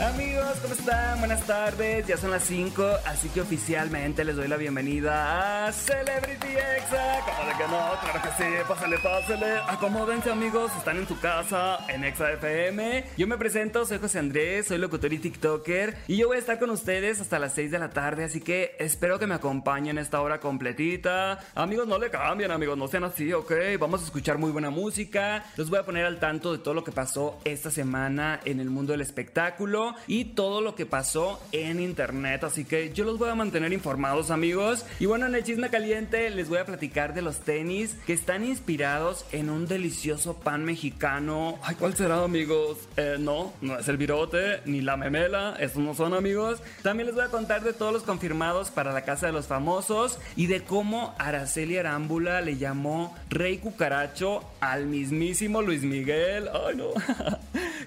Amigos, ¿cómo están? Buenas tardes, ya son las 5, así que oficialmente les doy la bienvenida a Celebrity Exa. ¿Cómo de que no? Claro que sí, pásale, pásale. Acomódense amigos, están en su casa, en Exa FM. Yo me presento, soy José Andrés, soy locutor y TikToker y yo voy a estar con ustedes hasta las 6 de la tarde, así que espero que me acompañen esta hora completita. Amigos, no le cambien, amigos, no sean así, ¿ok? Vamos a escuchar muy buena música. Los voy a poner al tanto de todo lo que pasó esta semana en el mundo del espectáculo y todo lo que pasó en internet. Así que yo los voy a mantener informados, amigos. Y bueno, en el chisme caliente les voy a platicar de los tenis que están inspirados en un delicioso pan mexicano. Ay, ¿cuál será, amigos? Eh, no, no es el virote ni la memela. Estos no son, amigos. También les voy a contar de todos los confirmados para la casa de los famosos y de cómo Araceli Arámbula le llamó Rey Cucaracho al mismísimo Luis Miguel. Ay, no.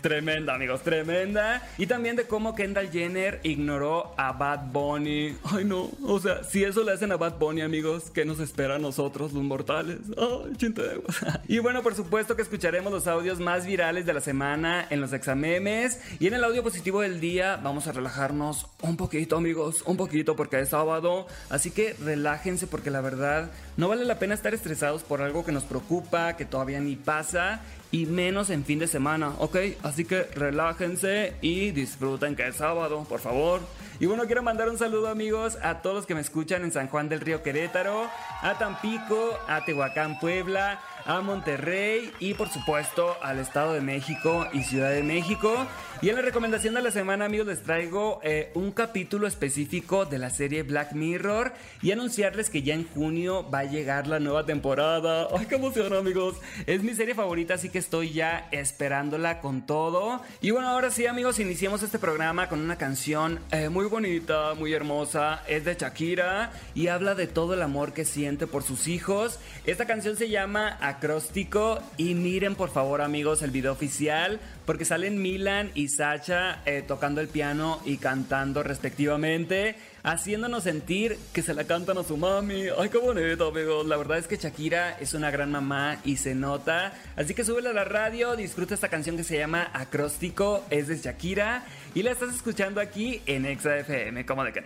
tremenda, amigos, tremenda. Y también de cómo Kendall Jenner ignoró a Bad Bunny. Ay, no. O sea, si eso le hacen a Bad Bunny, amigos, ¿qué nos espera a nosotros, los mortales? Ay, chinteguas. Y bueno, por supuesto que escucharemos los audios más virales de la semana en los examemes. Y en el audio positivo del día vamos a relajarnos un poquito, amigos. Un poquito, porque es sábado. Así que relájense, porque la verdad no vale la pena estar estresados por algo que nos preocupa, que todavía ni pasa y menos en fin de semana, ¿ok? Así que relájense y disfruten que es sábado, por favor. Y bueno, quiero mandar un saludo amigos a todos los que me escuchan en San Juan del Río Querétaro, a Tampico, a Tehuacán, Puebla, a Monterrey y por supuesto al Estado de México y Ciudad de México. Y en la recomendación de la semana amigos les traigo eh, un capítulo específico de la serie Black Mirror y anunciarles que ya en junio va a llegar la nueva temporada. ¡Ay, qué emoción amigos! Es mi serie favorita así que estoy ya esperándola con todo. Y bueno, ahora sí amigos, iniciemos este programa con una canción eh, muy bonita, muy hermosa. Es de Shakira y habla de todo el amor que siente por sus hijos. Esta canción se llama Acróstico y miren por favor amigos el video oficial porque salen Milan y Sacha eh, tocando el piano y cantando respectivamente, haciéndonos sentir que se la cantan a su mami. Ay, qué bonito, amigos. La verdad es que Shakira es una gran mamá y se nota. Así que súbele a la radio, disfruta esta canción que se llama Acróstico, es de Shakira y la estás escuchando aquí en Exa FM. ¿Cómo de que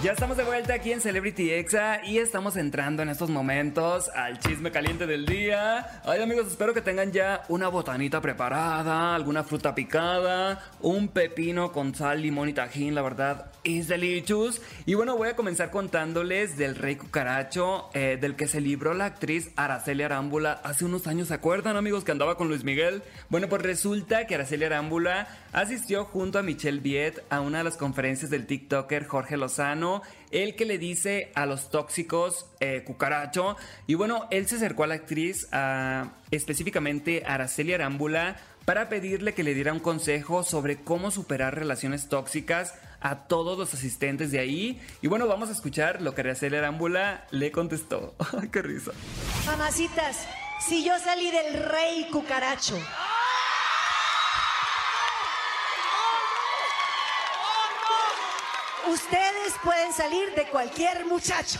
ya estamos de vuelta aquí en Celebrity Exa y estamos entrando en estos momentos al chisme caliente del día. Ay amigos, espero que tengan ya una botanita preparada, alguna fruta picada, un pepino con sal, limón y tajín, la verdad es delicious. Y bueno, voy a comenzar contándoles del rey cucaracho, eh, del que se libró la actriz Araceli Arámbula hace unos años. ¿Se acuerdan amigos que andaba con Luis Miguel? Bueno, pues resulta que Araceli Arámbula asistió junto a Michelle Viet a una de las conferencias del TikToker Jorge Lozano el que le dice a los tóxicos eh, cucaracho. Y bueno, él se acercó a la actriz, específicamente a Araceli Arámbula, para pedirle que le diera un consejo sobre cómo superar relaciones tóxicas a todos los asistentes de ahí. Y bueno, vamos a escuchar lo que Araceli Arámbula le contestó. ¡Ay, qué risa! Mamacitas, si yo salí del rey cucaracho. Ustedes pueden salir de cualquier muchacho.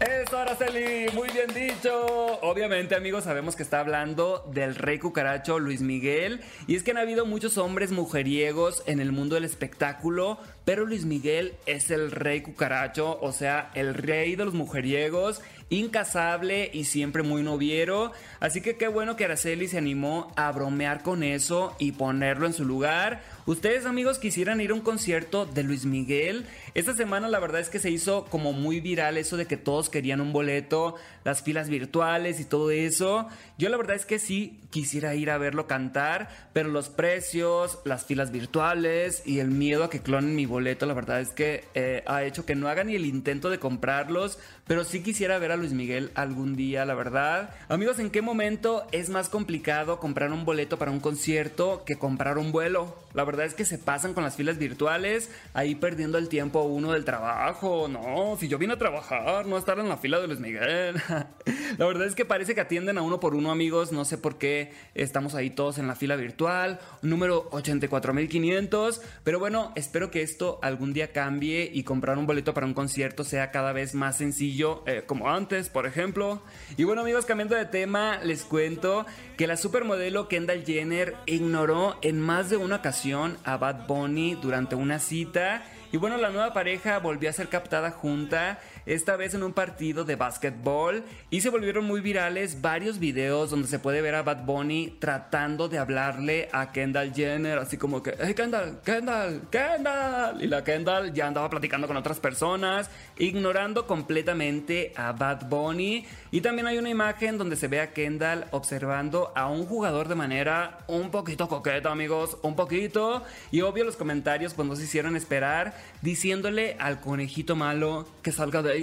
Eso, Araceli, muy bien dicho. Obviamente, amigos, sabemos que está hablando del rey cucaracho Luis Miguel. Y es que han habido muchos hombres mujeriegos en el mundo del espectáculo, pero Luis Miguel es el rey cucaracho, o sea, el rey de los mujeriegos, incasable y siempre muy noviero. Así que qué bueno que Araceli se animó a bromear con eso y ponerlo en su lugar. Ustedes amigos quisieran ir a un concierto de Luis Miguel. Esta semana la verdad es que se hizo como muy viral eso de que todos querían un boleto, las filas virtuales y todo eso. Yo la verdad es que sí quisiera ir a verlo cantar, pero los precios, las filas virtuales y el miedo a que clonen mi boleto, la verdad es que eh, ha hecho que no haga ni el intento de comprarlos, pero sí quisiera ver a Luis Miguel algún día, la verdad. Amigos, ¿en qué momento es más complicado comprar un boleto para un concierto que comprar un vuelo? La verdad es que se pasan con las filas virtuales, ahí perdiendo el tiempo uno del trabajo. No, si yo vine a trabajar, no estar en la fila de Luis Miguel. La verdad es que parece que atienden a uno por uno, amigos. No sé por qué estamos ahí todos en la fila virtual. Número 84500. Pero bueno, espero que esto algún día cambie y comprar un boleto para un concierto sea cada vez más sencillo, eh, como antes, por ejemplo. Y bueno, amigos, cambiando de tema, les cuento que la supermodelo Kendall Jenner ignoró en más de una ocasión a Bad Bunny durante una cita. Y bueno, la nueva pareja volvió a ser captada junta esta vez en un partido de básquetbol y se volvieron muy virales varios videos donde se puede ver a Bad Bunny tratando de hablarle a Kendall Jenner, así como que, hey Kendall, Kendall, Kendall. Y la Kendall ya andaba platicando con otras personas, ignorando completamente a Bad Bunny. Y también hay una imagen donde se ve a Kendall observando a un jugador de manera un poquito coqueta, amigos, un poquito. Y obvio los comentarios pues nos hicieron esperar diciéndole al conejito malo que salga de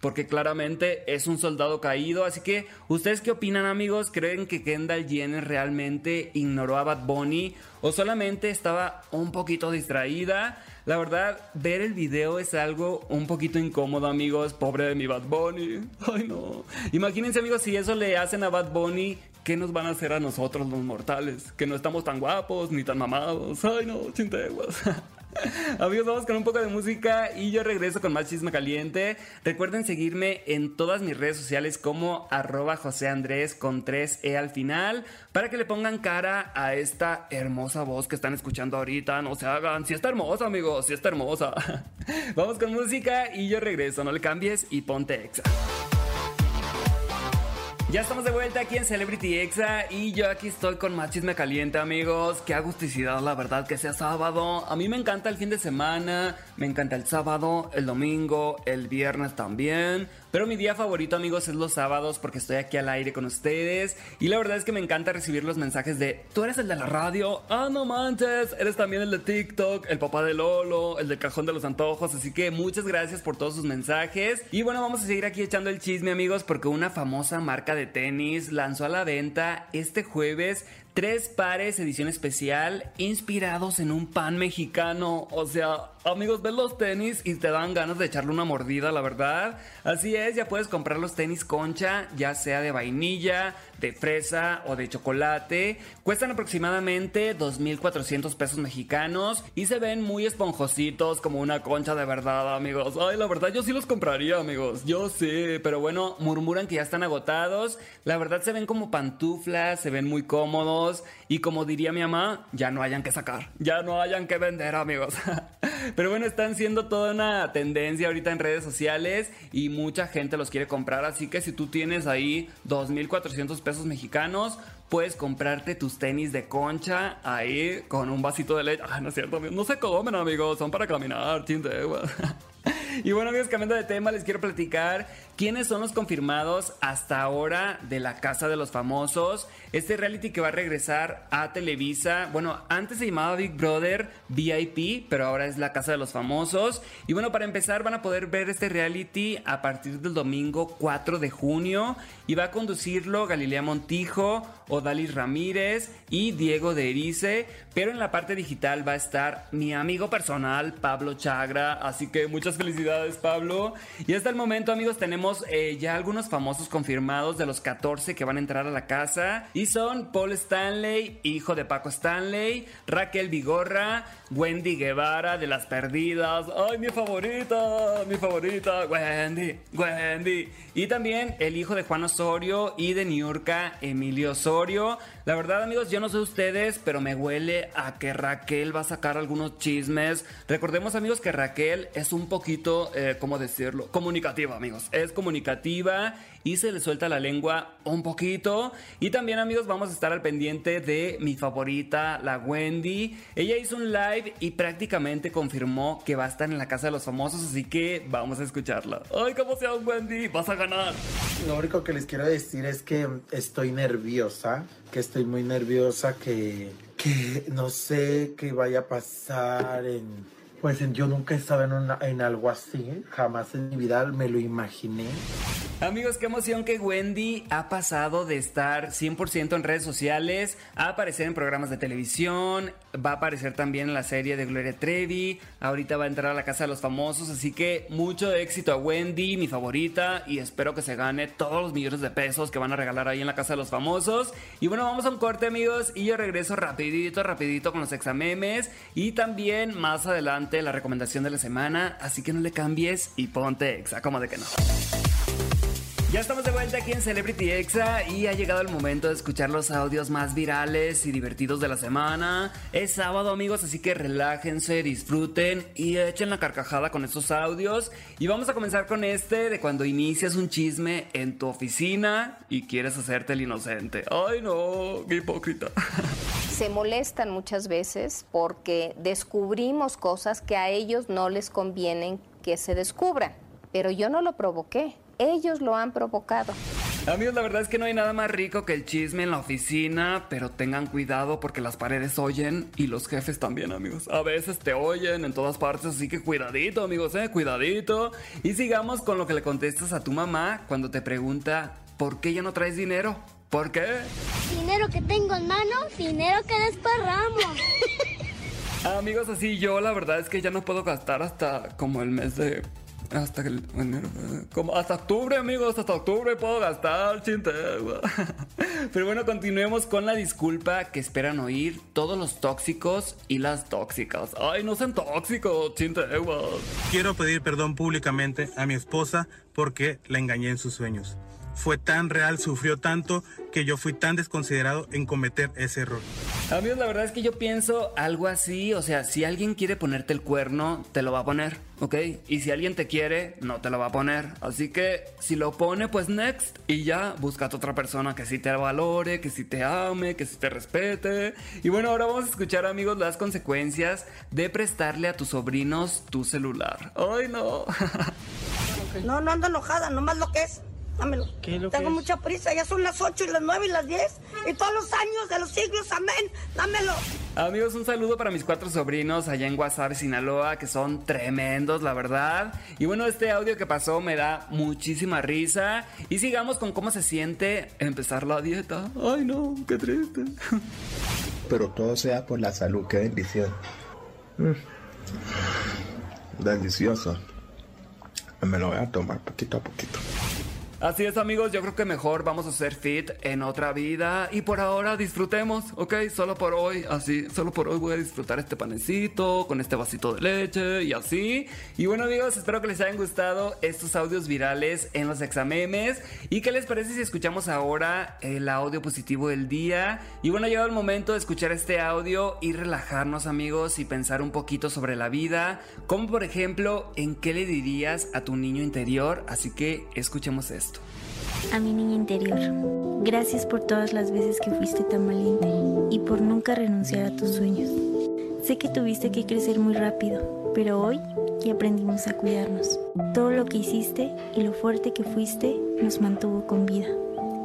porque claramente es un soldado caído. Así que, ¿ustedes qué opinan, amigos? ¿Creen que Kendall Jenner realmente ignoró a Bad Bunny o solamente estaba un poquito distraída? La verdad, ver el video es algo un poquito incómodo, amigos. Pobre de mi Bad Bunny. Ay, no. Imagínense, amigos, si eso le hacen a Bad Bunny, ¿qué nos van a hacer a nosotros los mortales? Que no estamos tan guapos ni tan mamados. Ay, no, chinteguas. Amigos, vamos con un poco de música y yo regreso con más chisme caliente. Recuerden seguirme en todas mis redes sociales como arroba José Andrés con 3E al final para que le pongan cara a esta hermosa voz que están escuchando ahorita. No se hagan, si está hermosa, amigos, si está hermosa. vamos con música y yo regreso. No le cambies y ponte exa. Ya estamos de vuelta aquí en Celebrity Exa y yo aquí estoy con más chisme caliente, amigos. Qué agusticidad, la verdad, que sea sábado. A mí me encanta el fin de semana, me encanta el sábado, el domingo, el viernes también. Pero mi día favorito, amigos, es los sábados porque estoy aquí al aire con ustedes. Y la verdad es que me encanta recibir los mensajes de: Tú eres el de la radio, ah, no manches, eres también el de TikTok, el papá de Lolo, el del cajón de los antojos. Así que muchas gracias por todos sus mensajes. Y bueno, vamos a seguir aquí echando el chisme, amigos, porque una famosa marca de tenis lanzó a la venta este jueves tres pares edición especial inspirados en un pan mexicano. O sea, amigos, ves los tenis y te dan ganas de echarle una mordida, la verdad. Así es, ya puedes comprar los tenis concha, ya sea de vainilla, de fresa o de chocolate. Cuestan aproximadamente 2.400 pesos mexicanos y se ven muy esponjositos como una concha de verdad, amigos. Ay, la verdad yo sí los compraría, amigos. Yo sí, pero bueno, murmuran que ya están agotados. La verdad se ven como pantuflas, se ven muy cómodos y como diría mi mamá, ya no hayan que sacar, ya no hayan que vender, amigos. pero bueno, están siendo toda una tendencia ahorita en redes sociales y mucha gente los quiere comprar, así que si tú tienes ahí 2.400 pesos mexicanos, puedes comprarte tus tenis de concha ahí con un vasito de leche. Ah, no es cierto, no se comen, amigos, son para caminar, Y bueno, amigos, cambiando de tema, les quiero platicar quiénes son los confirmados hasta ahora de la Casa de los Famosos. Este reality que va a regresar a Televisa. Bueno, antes se llamaba Big Brother VIP, pero ahora es la Casa de los Famosos. Y bueno, para empezar, van a poder ver este reality a partir del domingo 4 de junio. Y va a conducirlo Galilea Montijo, Odalis Ramírez y Diego de Erice. Pero en la parte digital va a estar mi amigo personal, Pablo Chagra. Así que muchas felicidades, Pablo. Y hasta el momento, amigos, eh, ya algunos famosos confirmados de los 14 que van a entrar a la casa. Y son Paul Stanley, hijo de Paco Stanley, Raquel Vigorra, Wendy Guevara de Las Perdidas. ¡Ay, mi favorita! Mi favorita, Wendy, Wendy. Y también el hijo de Juan Osorio y de Niurka, Emilio Osorio. La verdad, amigos, yo no sé ustedes, pero me huele a que Raquel va a sacar algunos chismes. Recordemos, amigos, que Raquel es un poquito, eh, ¿cómo decirlo? Comunicativa, amigos. Es comunicativa y se le suelta la lengua un poquito. Y también, amigos, vamos a estar al pendiente de mi favorita, la Wendy. Ella hizo un live y prácticamente confirmó que va a estar en la casa de los famosos, así que vamos a escucharla. ¡Ay, cómo seas, Wendy! ¡Vas a ganar! Lo único que les quiero decir es que estoy nerviosa, que estoy muy nerviosa, que, que no sé qué vaya a pasar en... Pues yo nunca he estado en, en algo así, jamás en mi vida me lo imaginé. Amigos, qué emoción que Wendy ha pasado de estar 100% en redes sociales a aparecer en programas de televisión, va a aparecer también en la serie de Gloria Trevi, ahorita va a entrar a la Casa de los Famosos, así que mucho éxito a Wendy, mi favorita, y espero que se gane todos los millones de pesos que van a regalar ahí en la Casa de los Famosos. Y bueno, vamos a un corte amigos y yo regreso rapidito, rapidito con los examemes y también más adelante la recomendación de la semana, así que no le cambies y ponte exa, como de que no. Ya estamos de vuelta aquí en Celebrity Exa y ha llegado el momento de escuchar los audios más virales y divertidos de la semana. Es sábado amigos, así que relájense, disfruten y echen la carcajada con estos audios. Y vamos a comenzar con este de cuando inicias un chisme en tu oficina y quieres hacerte el inocente. Ay no, qué hipócrita. Se molestan muchas veces porque descubrimos cosas que a ellos no les convienen que se descubran. Pero yo no lo provoqué ellos lo han provocado. Amigos, la verdad es que no hay nada más rico que el chisme en la oficina, pero tengan cuidado porque las paredes oyen y los jefes también, amigos. A veces te oyen en todas partes, así que cuidadito, amigos, eh, cuidadito. Y sigamos con lo que le contestas a tu mamá cuando te pregunta, ¿por qué ya no traes dinero? ¿Por qué? Dinero que tengo en mano, dinero que desparramos. Amigos, así yo la verdad es que ya no puedo gastar hasta como el mes de hasta el como hasta octubre, amigos, hasta octubre puedo gastar chintegua. Pero bueno, continuemos con la disculpa que esperan oír todos los tóxicos y las tóxicas. Ay, no sean tóxicos, chintegua. Quiero pedir perdón públicamente a mi esposa porque la engañé en sus sueños fue tan real, sufrió tanto, que yo fui tan desconsiderado en cometer ese error. Amigos, la verdad es que yo pienso algo así, o sea, si alguien quiere ponerte el cuerno, te lo va a poner, ¿ok? Y si alguien te quiere, no te lo va a poner. Así que si lo pone, pues next, y ya, búscate otra persona que sí te valore, que sí te ame, que sí te respete. Y bueno, ahora vamos a escuchar, amigos, las consecuencias de prestarle a tus sobrinos tu celular. ¡Ay, no! no, no ando enojada, nomás lo que es dámelo. Tengo mucha prisa, ya son las 8 y las 9 y las 10 y todos los años de los siglos, amén, dámelo. Amigos, un saludo para mis cuatro sobrinos allá en Guasave, Sinaloa, que son tremendos, la verdad. Y bueno, este audio que pasó me da muchísima risa. Y sigamos con cómo se siente empezar la dieta. Ay, no, qué triste. Pero todo sea por la salud, qué bendición. Mm. Delicioso. Me lo voy a tomar poquito a poquito. Así es amigos, yo creo que mejor vamos a ser fit en otra vida y por ahora disfrutemos, ¿ok? Solo por hoy, así, solo por hoy voy a disfrutar este panecito con este vasito de leche y así. Y bueno amigos, espero que les hayan gustado estos audios virales en los examemes y qué les parece si escuchamos ahora el audio positivo del día. Y bueno, ha llegado el momento de escuchar este audio y relajarnos amigos y pensar un poquito sobre la vida, como por ejemplo, en qué le dirías a tu niño interior, así que escuchemos esto. A mi niña interior, gracias por todas las veces que fuiste tan valiente y por nunca renunciar a tus sueños. Sé que tuviste que crecer muy rápido, pero hoy ya aprendimos a cuidarnos. Todo lo que hiciste y lo fuerte que fuiste nos mantuvo con vida.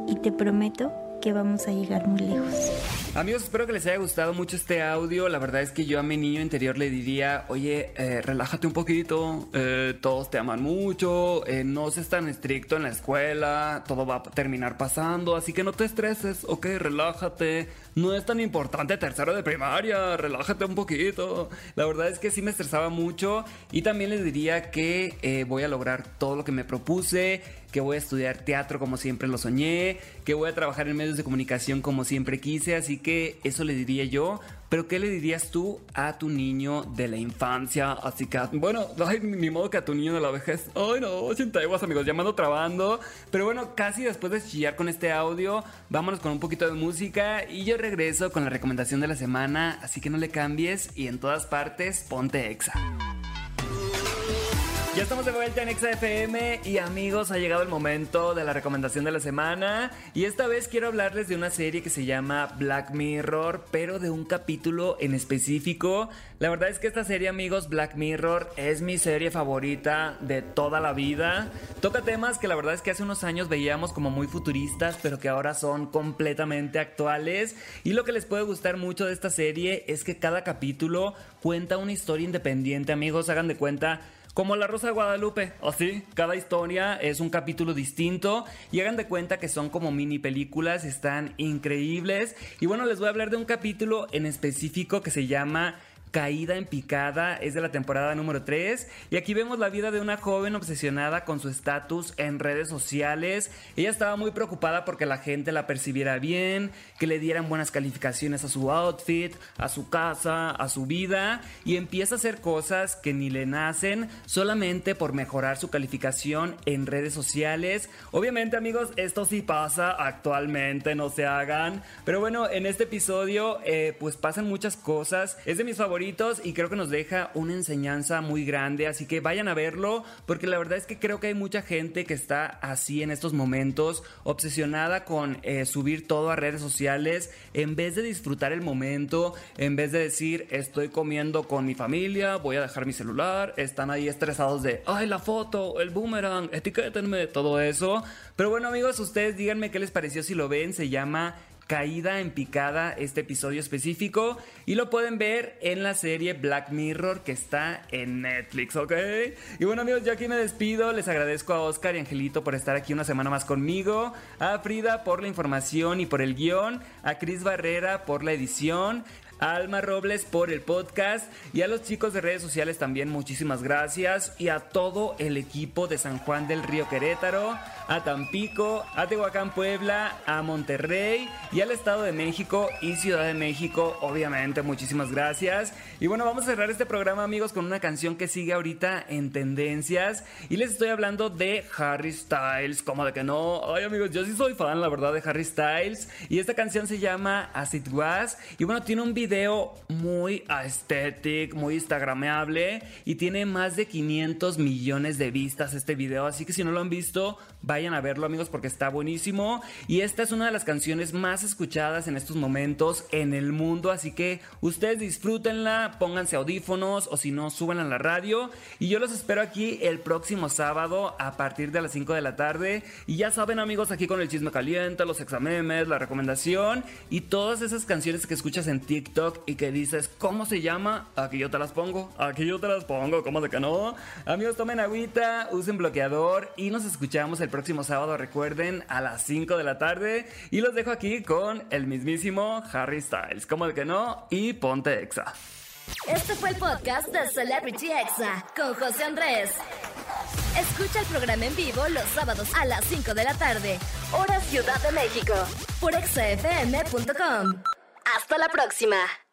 Y te prometo que vamos a llegar muy lejos. Amigos, espero que les haya gustado mucho este audio. La verdad es que yo a mi niño interior le diría, oye, eh, relájate un poquito, eh, todos te aman mucho, eh, no seas tan estricto en la escuela, todo va a terminar pasando, así que no te estreses, ok, relájate. No es tan importante tercero de primaria, relájate un poquito. La verdad es que sí me estresaba mucho y también les diría que voy a lograr todo lo que me propuse que voy a estudiar teatro como siempre lo soñé, que voy a trabajar en medios de comunicación como siempre quise, así que eso le diría yo. Pero ¿qué le dirías tú a tu niño de la infancia? Así que, bueno, ay, ni modo que a tu niño de la vejez. Ay, no, 80 iguas, amigos, llamando trabando. Pero bueno, casi después de chillar con este audio, vámonos con un poquito de música y yo regreso con la recomendación de la semana. Así que no le cambies y en todas partes ponte exa. Ya estamos de vuelta en XFM y amigos, ha llegado el momento de la recomendación de la semana y esta vez quiero hablarles de una serie que se llama Black Mirror, pero de un capítulo en específico. La verdad es que esta serie, amigos, Black Mirror es mi serie favorita de toda la vida. Toca temas que la verdad es que hace unos años veíamos como muy futuristas, pero que ahora son completamente actuales. Y lo que les puede gustar mucho de esta serie es que cada capítulo cuenta una historia independiente, amigos, hagan de cuenta como La Rosa de Guadalupe, así, cada historia es un capítulo distinto y hagan de cuenta que son como mini películas, están increíbles. Y bueno, les voy a hablar de un capítulo en específico que se llama Caída en picada es de la temporada número 3 y aquí vemos la vida de una joven obsesionada con su estatus en redes sociales. Ella estaba muy preocupada porque la gente la percibiera bien, que le dieran buenas calificaciones a su outfit, a su casa, a su vida y empieza a hacer cosas que ni le nacen solamente por mejorar su calificación en redes sociales. Obviamente amigos, esto sí pasa actualmente, no se hagan. Pero bueno, en este episodio eh, pues pasan muchas cosas. Es de mis favoritos y creo que nos deja una enseñanza muy grande, así que vayan a verlo porque la verdad es que creo que hay mucha gente que está así en estos momentos, obsesionada con eh, subir todo a redes sociales en vez de disfrutar el momento, en vez de decir estoy comiendo con mi familia, voy a dejar mi celular, están ahí estresados de, ay la foto, el boomerang, etiquétenme, todo eso. Pero bueno amigos, ustedes díganme qué les pareció si lo ven, se llama caída en picada este episodio específico y lo pueden ver en la serie Black Mirror que está en Netflix, ¿ok? Y bueno amigos, yo aquí me despido, les agradezco a Oscar y Angelito por estar aquí una semana más conmigo, a Frida por la información y por el guion, a Cris Barrera por la edición, Alma Robles por el podcast. Y a los chicos de redes sociales también muchísimas gracias. Y a todo el equipo de San Juan del Río Querétaro, a Tampico, a Tehuacán Puebla, a Monterrey y al Estado de México y Ciudad de México, obviamente. Muchísimas gracias. Y bueno, vamos a cerrar este programa amigos con una canción que sigue ahorita en tendencias. Y les estoy hablando de Harry Styles, como de que no, ay amigos, yo sí soy fan la verdad de Harry Styles. Y esta canción se llama As It Was. Y bueno, tiene un video video muy aesthetic, muy instagrameable y tiene más de 500 millones de vistas este video, así que si no lo han visto, vayan a verlo amigos porque está buenísimo. Y esta es una de las canciones más escuchadas en estos momentos en el mundo, así que ustedes disfrútenla, pónganse audífonos o si no, suban a la radio. Y yo los espero aquí el próximo sábado a partir de las 5 de la tarde. Y ya saben amigos aquí con el chisme caliente, los examemes, la recomendación y todas esas canciones que escuchas en TikTok y que dices, ¿cómo se llama? Aquí yo te las pongo, aquí yo te las pongo, ¿cómo de que no? Amigos, tomen agüita, usen bloqueador y nos escuchamos el próximo sábado, recuerden, a las 5 de la tarde. Y los dejo aquí con el mismísimo Harry Styles, ¿cómo de que no? Y ponte exa. Este fue el podcast de Celebrity Exa con José Andrés. Escucha el programa en vivo los sábados a las 5 de la tarde, hora Ciudad de México, por exafm.com. Hasta la próxima.